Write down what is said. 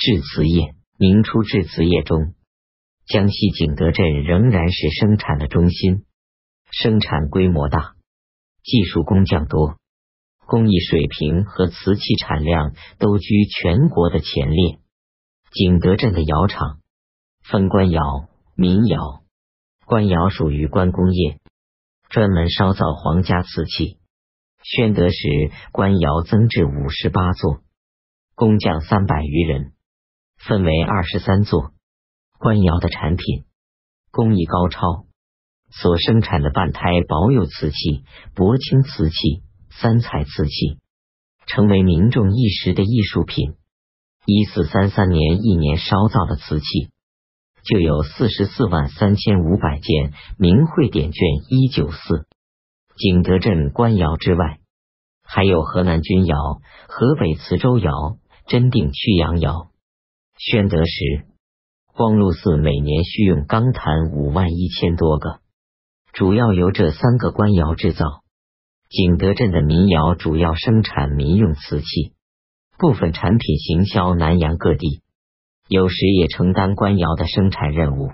制瓷业。明初制瓷业中，江西景德镇仍然是生产的中心，生产规模大，技术工匠多，工艺水平和瓷器产量都居全国的前列。景德镇的窑厂分官窑、民窑，官窑属于官工业，专门烧造皇家瓷器。宣德时，官窑增至五十八座，工匠三百余人。分为二十三座官窑的产品，工艺高超，所生产的半胎薄釉瓷器、薄青瓷器、三彩瓷器，成为民众一时的艺术品。一四三三年一年烧造的瓷器就有四十四万三千五百件，名会典卷一九四。景德镇官窑之外，还有河南钧窑、河北磁州窑、真定曲阳窑。宣德时，光禄寺每年需用钢坛五万一千多个，主要由这三个官窑制造。景德镇的民窑主要生产民用瓷器，部分产品行销南洋各地，有时也承担官窑的生产任务。